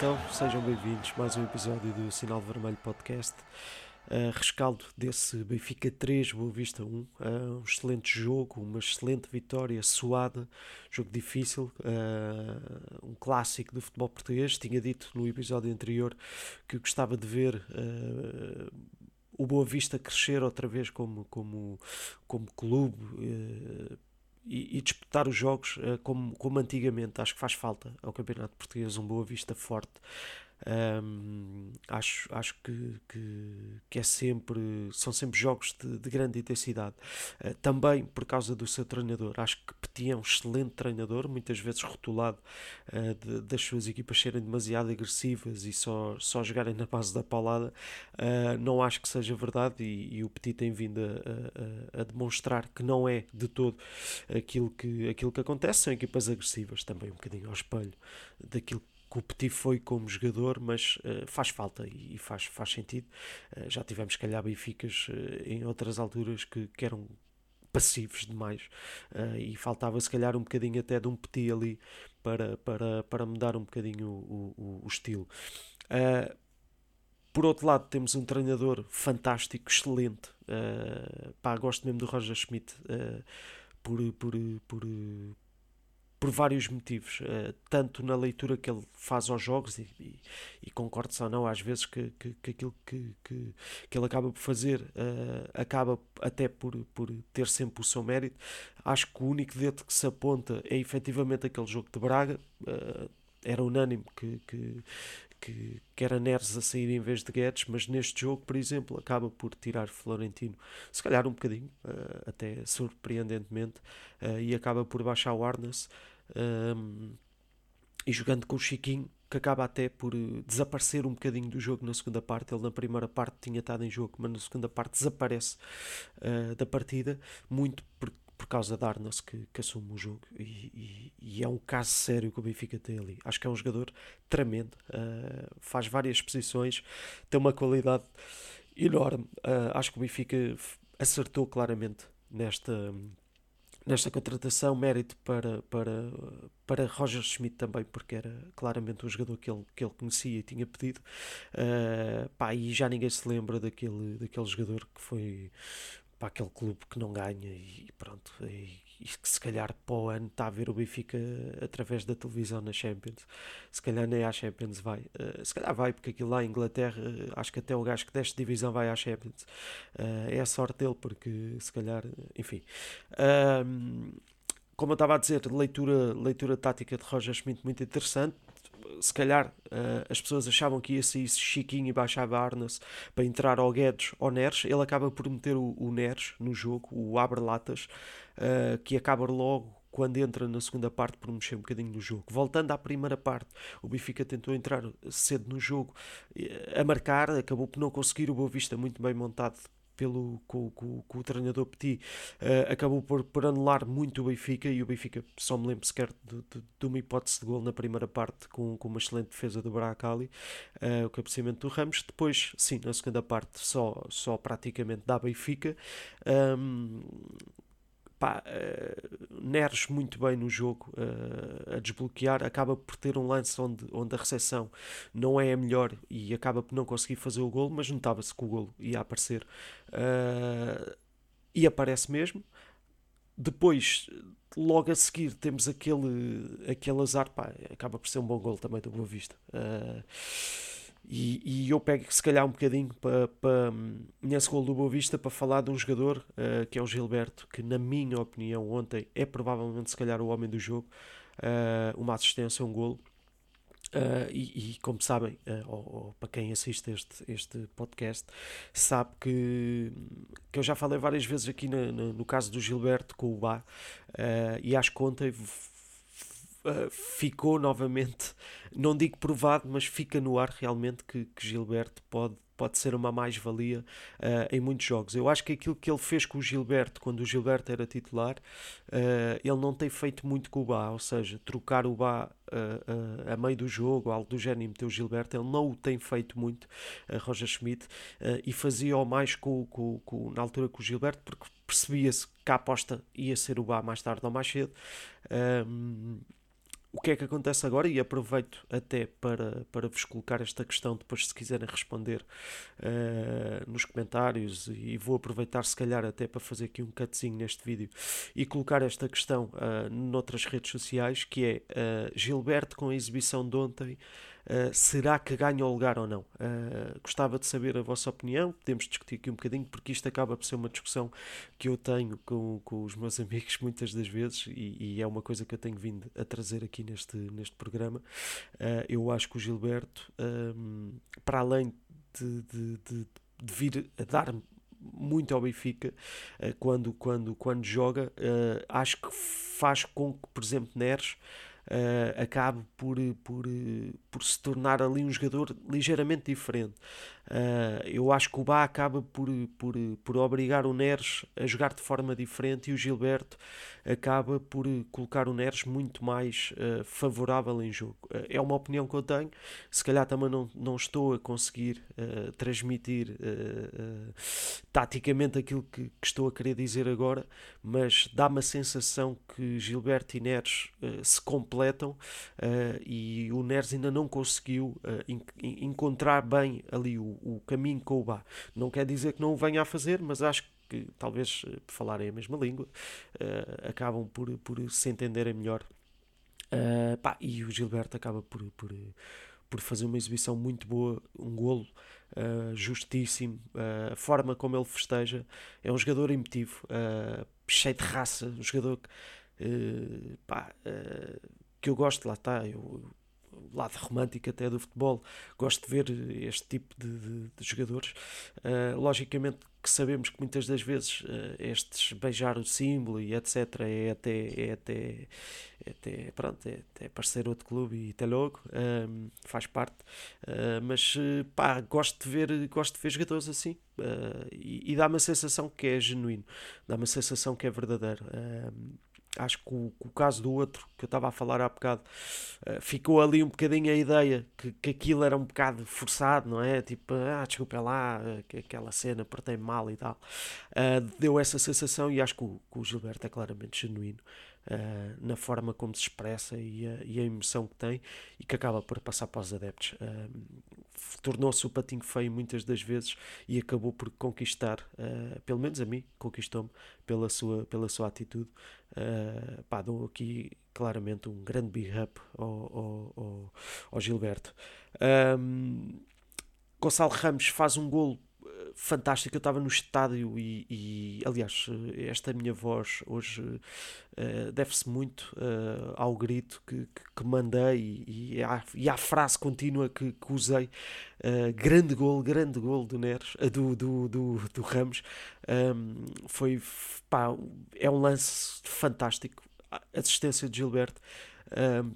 então, sejam bem-vindos a mais um episódio do Sinal Vermelho Podcast. Uh, rescaldo desse Benfica 3, Boa Vista 1. Uh, um excelente jogo, uma excelente vitória, suada, jogo difícil, uh, um clássico do futebol português. Tinha dito no episódio anterior que gostava de ver uh, o Boa Vista crescer outra vez como, como, como clube e, e, disputar os jogos uh, como, como antigamente. Acho que faz falta ao Campeonato Português um Boa Vista forte. Um, acho acho que, que, que, é sempre são sempre jogos de, de grande intensidade. Uh, também por causa do seu treinador. Acho que Petit é um excelente treinador muitas vezes rotulado uh, de, das suas equipas serem demasiado agressivas e só, só jogarem na base da paulada. Uh, não acho que seja verdade e, e o Petit tem vindo a, a, a, demonstrar que não é de todo aquilo que, aquilo que acontece. São equipas agressivas também um bocadinho ao espelho daquilo que o Petit foi como jogador, mas uh, faz falta e, faz, faz sentido. Uh, já tivemos, se calhar, Benficas uh, em outras alturas que, que eram passivos demais e faltava, se calhar, um bocadinho até de um Petit ali para, para, para mudar um bocadinho o, o, o estilo. por outro lado, temos um treinador fantástico, excelente. pá, gosto mesmo do Roger Schmidt por, por, por, por vários motivos, uh, tanto na leitura que ele faz aos jogos, e, e, e concordo ou não, às vezes que, que, que aquilo que, que, que, ele acaba por fazer uh, acaba até por, por ter sempre o seu mérito. Acho que o único dedo que se aponta é efetivamente aquele jogo de Braga. Uh, era unânime que, que, que, que era Neres a sair em vez de Guedes, mas neste jogo, por exemplo, acaba por tirar Florentino, se calhar um bocadinho, uh, até surpreendentemente, uh, e acaba por baixar o Arnes um, e jogando com o Chiquinho, que acaba até por eh, desaparecer um bocadinho do jogo na segunda parte. Ele na primeira parte tinha estado em jogo, mas na segunda parte desaparece uh, da partida, muito por, por causa da Arnas que, que assume o jogo. E, e, e, é um caso sério que o Benfica tem ali. Acho que é um jogador tremendo, uh, faz várias posições, tem uma qualidade enorme. Uh, acho que o Benfica acertou claramente nesta nesta contratação, mérito para, para, para Roger Schmidt também, porque era claramente um jogador que ele, que ele conhecia e tinha pedido. Uh, pá, e já ninguém se lembra daquele, daquele jogador que foi para aquele clube que não ganha e pronto. E, e que se calhar para o ano está a ver o Benfica através da televisão na Champions. Se calhar nem à Champions vai. Uh, se calhar vai, porque aquilo lá em Inglaterra, uh, acho que até o gajo que deste divisão vai à Champions. Uh, é a sorte dele, porque se calhar, enfim. como eu estava a dizer, leitura, leitura tática de Roger Schmidt muito interessante se calhar uh, as pessoas achavam que ia sair Chiquinho e baixava Arnas para entrar ao Guedes ou Neres, ele acaba por meter o, o Neres no jogo, o abre-latas, uh, que acaba logo quando entra na segunda parte por mexer um bocadinho no jogo. Voltando à primeira parte, o Benfica tentou entrar cedo no jogo eh, a marcar, acabou por não conseguir, o Boa Vista muito bem montado pelo, com, com, com o treinador Petit, uh, acabou por, por anular muito o Benfica e o Benfica só me lembro sequer de, de, de uma hipótese de gol na primeira parte com, com uma excelente defesa do Bracali, uh, o cabeceamento do Ramos. Depois, sim, na segunda parte, só, só praticamente da Benfica. Um, pá, uh, Neres muito bem no jogo uh, a desbloquear, acaba por ter um lance onde, onde a recepção não é a melhor e acaba por não conseguir fazer o golo, mas notava-se que o golo ia aparecer uh, e aparece mesmo. Depois, logo a seguir, temos aquele, aquele azar, pá, acaba por ser um bom golo também do Boa Vista. Uh, e, e, eu pego se calhar um bocadinho para, para, nesse gol do Boa Vista para falar de um jogador uh, que é o Gilberto, que na minha opinião ontem é provavelmente se calhar o homem do jogo, uh, uma assistência, um golo. Uh, e, e, como sabem, ou, ou, para quem assiste este, este podcast, sabe que, que eu já falei várias vezes aqui no, no, no caso do Gilberto com o Bá, e acho que ontem uh, ficou novamente, não digo provado, mas fica no ar realmente que, que Gilberto pode, pode ser uma mais-valia uh, em muitos jogos. Eu acho que aquilo que ele fez com o Gilberto, quando o Gilberto era titular, uh, ele não tem feito muito com o Bá, ou seja, trocar o Bá uh, a meio do jogo, algo do género, e meter o Gilberto, ele não o tem feito muito, Roger Schmidt, e fazia-o mais com, com, com, na altura com o Gilberto, porque percebia-se que a aposta ia ser o Bá mais tarde ou mais cedo o que é que acontece agora? E aproveito até para, para vos colocar esta questão, depois, se quiserem responder uh, nos comentários, e vou aproveitar, se calhar, até para fazer aqui um cutzinho neste vídeo e colocar esta questão uh, noutras redes sociais, que é uh, Gilberto com a exibição de ontem Uh, será que ganha o lugar ou não? Uh, gostava de saber a vossa opinião, podemos discutir aqui um bocadinho, porque isto acaba por ser uma discussão que eu tenho com, com os meus amigos muitas das vezes e, e é uma coisa que eu tenho vindo a trazer aqui neste, neste programa. Uh, eu acho que o Gilberto, um, para além de, de, de, de vir a dar muito ao Benfica quando, quando, quando joga. acho que faz com que, por exemplo, Neres uh, acabe por, por, por se tornar ali um jogador ligeiramente diferente. Uh, eu acho que o Bá acaba por, por, por obrigar o Neres a jogar de forma diferente e o Gilberto acaba por colocar o Neres muito mais uh, favorável em jogo. Uh, é uma opinião que eu tenho, se calhar também não, não estou a conseguir transmitir taticamente aquilo que, que, estou a querer dizer agora, mas dá-me a sensação que Gilberto e Neres se completam e o Neres ainda não conseguiu encontrar bem ali o, o caminho com o Bá. Não quer dizer que não o venha a fazer, mas acho que talvez eh, por falarem a mesma língua uh, acabam por, por se entenderem melhor. Uh, pá, e o Gilberto acaba por, por, por fazer uma exibição muito boa, um golo uh, justíssimo. a forma como ele festeja é um jogador emotivo, cheio de raça, um jogador que, pá, que eu gosto, lá está. Eu, lado romântico até do futebol. Gosto de ver este tipo de, de, de jogadores. Uh, logicamente que sabemos que muitas das vezes uh, estes beijar o símbolo e etc é até, é até, é até, pronto, é até parecer outro clube e até logo, uh, faz parte. Mas pá, gosto de ver, gosto de ver jogadores assim e, e dá-me a sensação que é genuíno, dá-me a sensação que é verdadeiro acho que o, o, caso do outro que eu estava a falar há bocado uh, ficou ali um bocadinho a ideia que, que aquilo era um bocado forçado, não é? Tipo, ah, desculpa lá, eh, que aquela cena portei mal e tal. Uh, deu essa sensação e acho que o, que o Gilberto é claramente genuíno. Uh, na forma como se expressa e a, e a, emoção que tem e que acaba por passar para os adeptos. Uh, Tornou-se o patinho feio muitas das vezes e acabou por conquistar, uh, pelo menos a mim, conquistou-me pela sua, pela sua atitude. pá, dou aqui claramente um grande big up ao, ao, ao, ao Gilberto. Um, Gonçalo Ramos faz um golo fantástico. Eu estava no estádio e, e, aliás, esta minha voz hoje uh, deve-se muito uh, ao grito que, que, que mandei e, e, à, e, à, frase contínua que, que usei. Uh, grande gol, grande gol do Neres, do, do, do, do Ramos. Um, foi, pá, é um lance fantástico. A assistência de Gilberto. Um,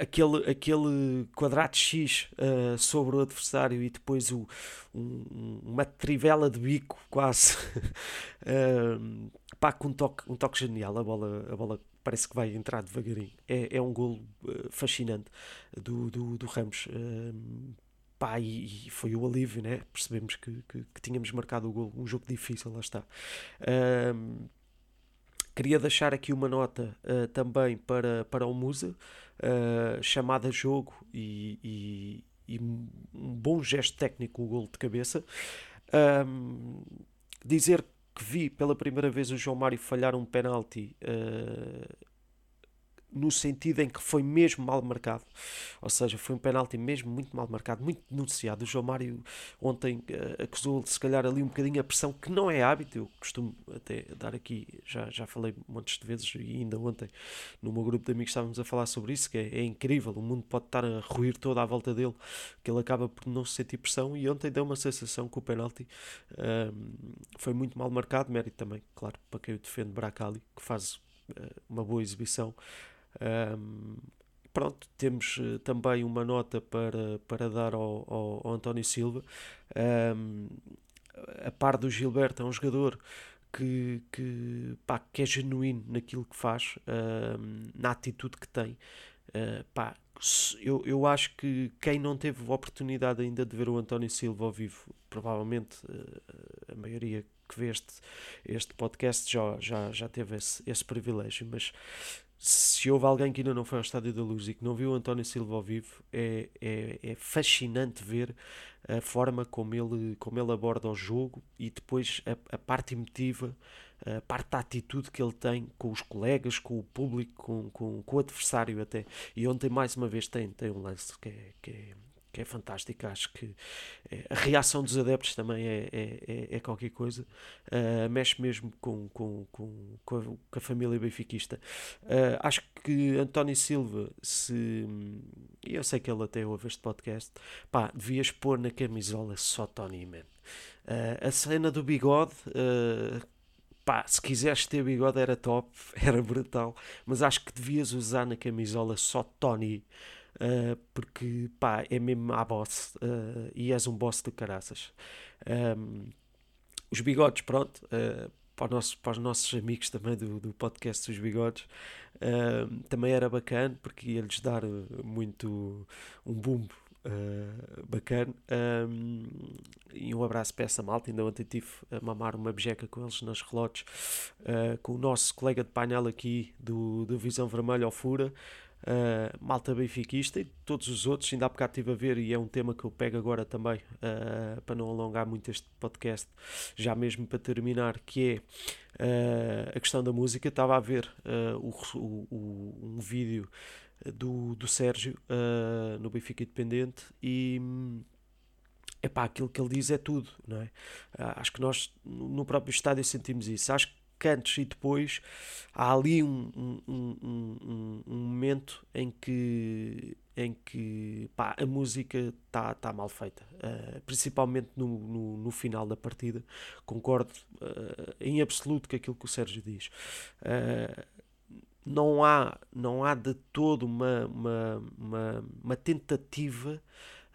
aquele, aquele quadrado X uh, sobre o adversário e depois o, um, uma trivela de bico quase. Uh, pá, com um toque, um toque genial. A bola, a bola parece que vai entrar devagarinho. É, é um golo uh, fascinante do, do, do Ramos. Pá, e, e, foi o alívio né? percebemos que, que, que, tínhamos marcado o golo. Um jogo difícil, lá está Queria deixar aqui uma nota uh, também para, para o Musa, uh, chamada jogo e, e, e, um bom gesto técnico, o um gol de cabeça. Um, dizer que vi pela primeira vez o João Mário falhar um penalti uh, no sentido em que foi mesmo mal marcado, ou seja, foi um penalti mesmo muito mal marcado, muito denunciado. O João Mário ontem uh, acusou se calhar ali um bocadinho a pressão, que não é hábito, eu costumo até dar aqui, já, já falei montes de vezes e ainda ontem no meu grupo de amigos estávamos a falar sobre isso, que é, é incrível, o mundo pode estar a ruir toda à volta dele, que ele acaba por não sentir pressão. E ontem deu uma sensação que o penalti uh, foi muito mal marcado, mérito também, claro, para quem o defende, Bracali, que faz uh, uma boa exibição. Um, pronto, temos uh, também uma nota para, para dar ao, ao, ao António Silva. Um, a par do Gilberto, é um jogador que, que, pá, que é genuíno naquilo que faz, um, na atitude que tem. Uh, pá, eu, eu acho que quem não teve a oportunidade ainda de ver o António Silva ao vivo, provavelmente uh, a maioria que vê este, este podcast já, já, já teve esse, esse privilégio, mas se houve alguém que ainda não foi ao Estádio da Luz e que não viu António Silva ao vivo, é, é, é, fascinante ver a forma como ele, como ele aborda o jogo e depois a, a parte emotiva, a parte da atitude que ele tem com os colegas, com o público, com, com, com o adversário até. E ontem, mais uma vez, tem, tem um lance que é, que é que é fantástica. Acho que é, a reação dos adeptos também é, é, é, é qualquer coisa. Uh, mexe mesmo com, com, com, com, a, com a família benfiquista. Uh, acho que António Silva, se. Eu sei que ele até ouve este podcast, pá, devias pôr na camisola só Tony Man. Uh, a cena do bigode. Pá, se quiseres ter bigode era top, era brutal, mas acho que devias usar na camisola só Tony, uh, porque pá, é mesmo a boss uh, e és um boss de caraças. Um, os bigodes, pronto, uh, para, nosso, para, os nossos amigos também do, do podcast dos bigodes, também era bacana porque ia-lhes dar muito um bumbo Uh, bacana. Um, e um abraço para essa malta. Ainda ontem tive a mamar uma bejeca com eles nas relotes, uh, com o nosso colega de painel aqui do, do Visão Vermelha ao Fura uh, malta benfiquista e todos os outros. Ainda há bocado estive a ver e é um tema que eu pego agora também, uh, para não alongar muito este podcast, já mesmo para terminar, que é uh, a questão da música. Estava a ver o, o, um vídeo do, do Sérgio no Benfica Independente e epá, aquilo que ele diz é tudo, não é? acho que nós no próprio estádio sentimos isso. Acho que cantos e depois há ali um, um, um, um momento em que em que pá, a música está tá mal feita, uh, principalmente no, no, no, final da partida. Concordo uh, em absoluto com aquilo que o Sérgio diz. Uh, não há, não há de todo uma, uma, uma, uma tentativa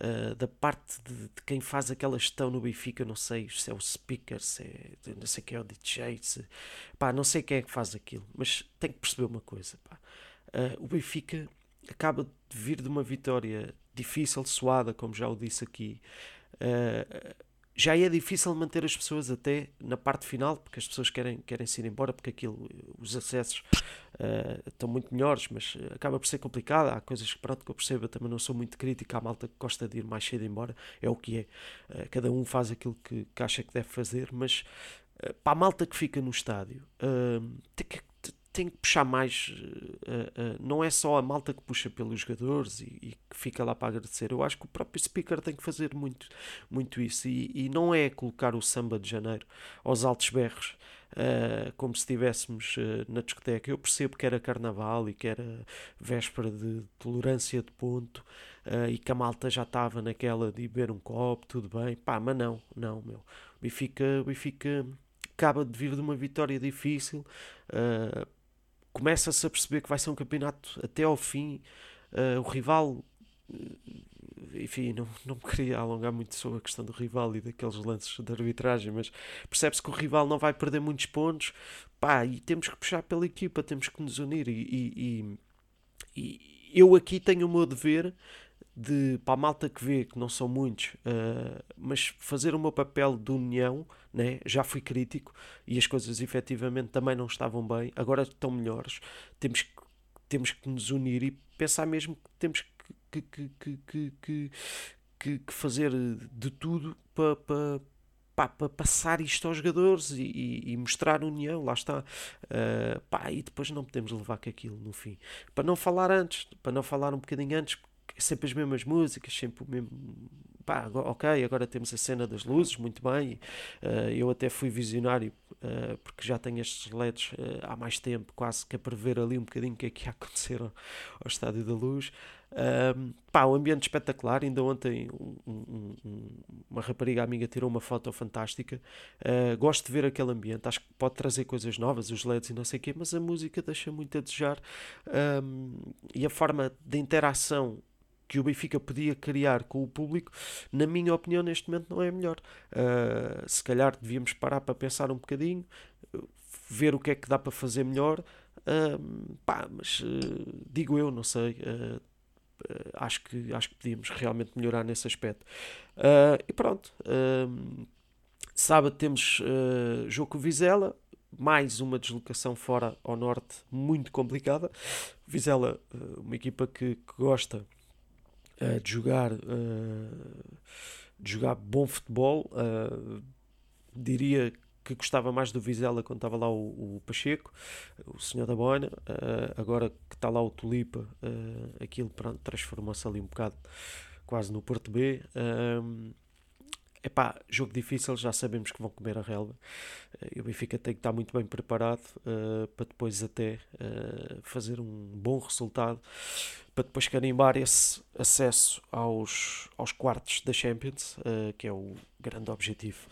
uh, da parte de, de, quem faz aquela gestão no Benfica, não sei se é o speaker, se é, não sei quem é o DJ, se, pá, não sei quem é que faz aquilo, mas tem que perceber uma coisa. Uh, o Benfica acaba de vir de uma vitória difícil, suada, como já o disse aqui. Uh, já é difícil manter as pessoas até na parte final, porque as pessoas querem, querem se ir embora, porque aquilo, os acessos uh, estão muito melhores, mas acaba por ser complicado. Há coisas que, pronto, que eu percebo, eu também não sou muito crítico. Há malta que gosta de ir mais cedo embora, é o que é. Uh, cada um faz aquilo que, que, acha que deve fazer, mas uh, para a malta que fica no estádio, tem que tem que puxar mais. Uh, uh, não é só a malta que puxa pelos jogadores e, e, que fica lá para agradecer. Eu acho que o próprio speaker tem que fazer muito, muito isso. E, e não é colocar o samba de janeiro aos altos berros. Uh, como se estivéssemos na discoteca. Eu percebo que era carnaval e que era véspera de tolerância de ponto e que a malta já estava naquela de beber um copo, tudo bem. Pá, mas não, não, meu. O Benfica, acaba de vir de uma vitória difícil. Uh, começa-se a perceber que vai ser um campeonato até ao fim. Uh, o rival, eh, enfim, não, não me queria alongar muito sobre a questão do rival e daqueles lances de arbitragem, mas percebe-se que o rival não vai perder muitos pontos. Pá, e temos que puxar pela equipa, temos que nos unir. E, e, e, e eu aqui tenho o meu dever de para a malta que vê, que não são muitos, uh, mas fazer o meu papel de união, né? já fui crítico e as coisas efetivamente também não estavam bem, agora estão melhores. Temos que, temos que nos unir e pensar mesmo que temos que, que, que, que, que, que fazer de tudo para. para para passar isto aos jogadores e, e, e mostrar união, lá está. Uh, pá, e depois não podemos levar com aquilo no fim. Para não falar antes, para não falar um bocadinho antes, sempre as mesmas músicas, sempre o mesmo. Pá, ok, agora temos a cena das luzes, muito bem. Uh, eu até fui visionário, uh, porque já tenho estes LEDs uh, há mais tempo, quase que a prever ali um bocadinho o que é que ia acontecer ao, ao Estádio da Luz. Um, pá, um ambiente espetacular. Ainda ontem um, um, uma rapariga amiga tirou uma foto fantástica. Uh, gosto de ver aquele ambiente. Acho que pode trazer coisas novas, os LEDs e não sei o quê, mas a música deixa muito a desejar. e a forma de interação que o Benfica podia criar com o público, na minha opinião, neste momento não é melhor. Uh, se calhar devíamos parar para pensar um bocadinho, ver o que é que dá para fazer melhor. Uh, pá, mas uh, digo eu, não sei. acho, que, acho que podíamos realmente melhorar nesse aspecto. e pronto. sábado temos jogo com Vizela mais uma deslocação fora ao norte muito complicada. Vizela, uma equipa que, que gosta de jogar de jogar bom futebol. diria que gostava mais do Vizela quando estava lá o, o Pacheco, o senhor da Bona, uh, agora que está lá o Tulipa, uh, aquilo transformou-se ali um bocado quase no Porto B. epá, jogo difícil, já sabemos que vão comer a relva. Uh, e o Benfica tem que estar muito bem preparado uh, para depois até uh, fazer um bom resultado, para depois carimbar esse acesso aos, aos quartos da Champions, que é o grande objetivo.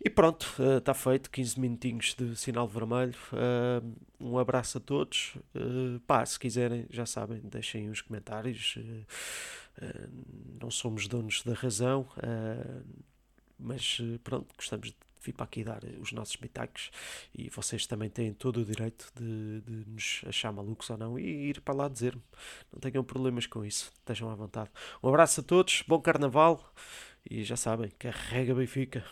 E pronto, está uh, feito. 15 minutinhos de sinal vermelho. Uh, um abraço a todos. Uh, pá, se quiserem, já sabem, deixem os comentários. não somos donos da razão, mas pronto, gostamos de vir para aqui dar os nossos pitacos e vocês também têm todo o direito de, de nos achar malucos ou não e ir para lá dizer-me. Não tenham problemas com isso, estejam à vontade. Um abraço a todos, bom carnaval e já sabem, carrega Benfica.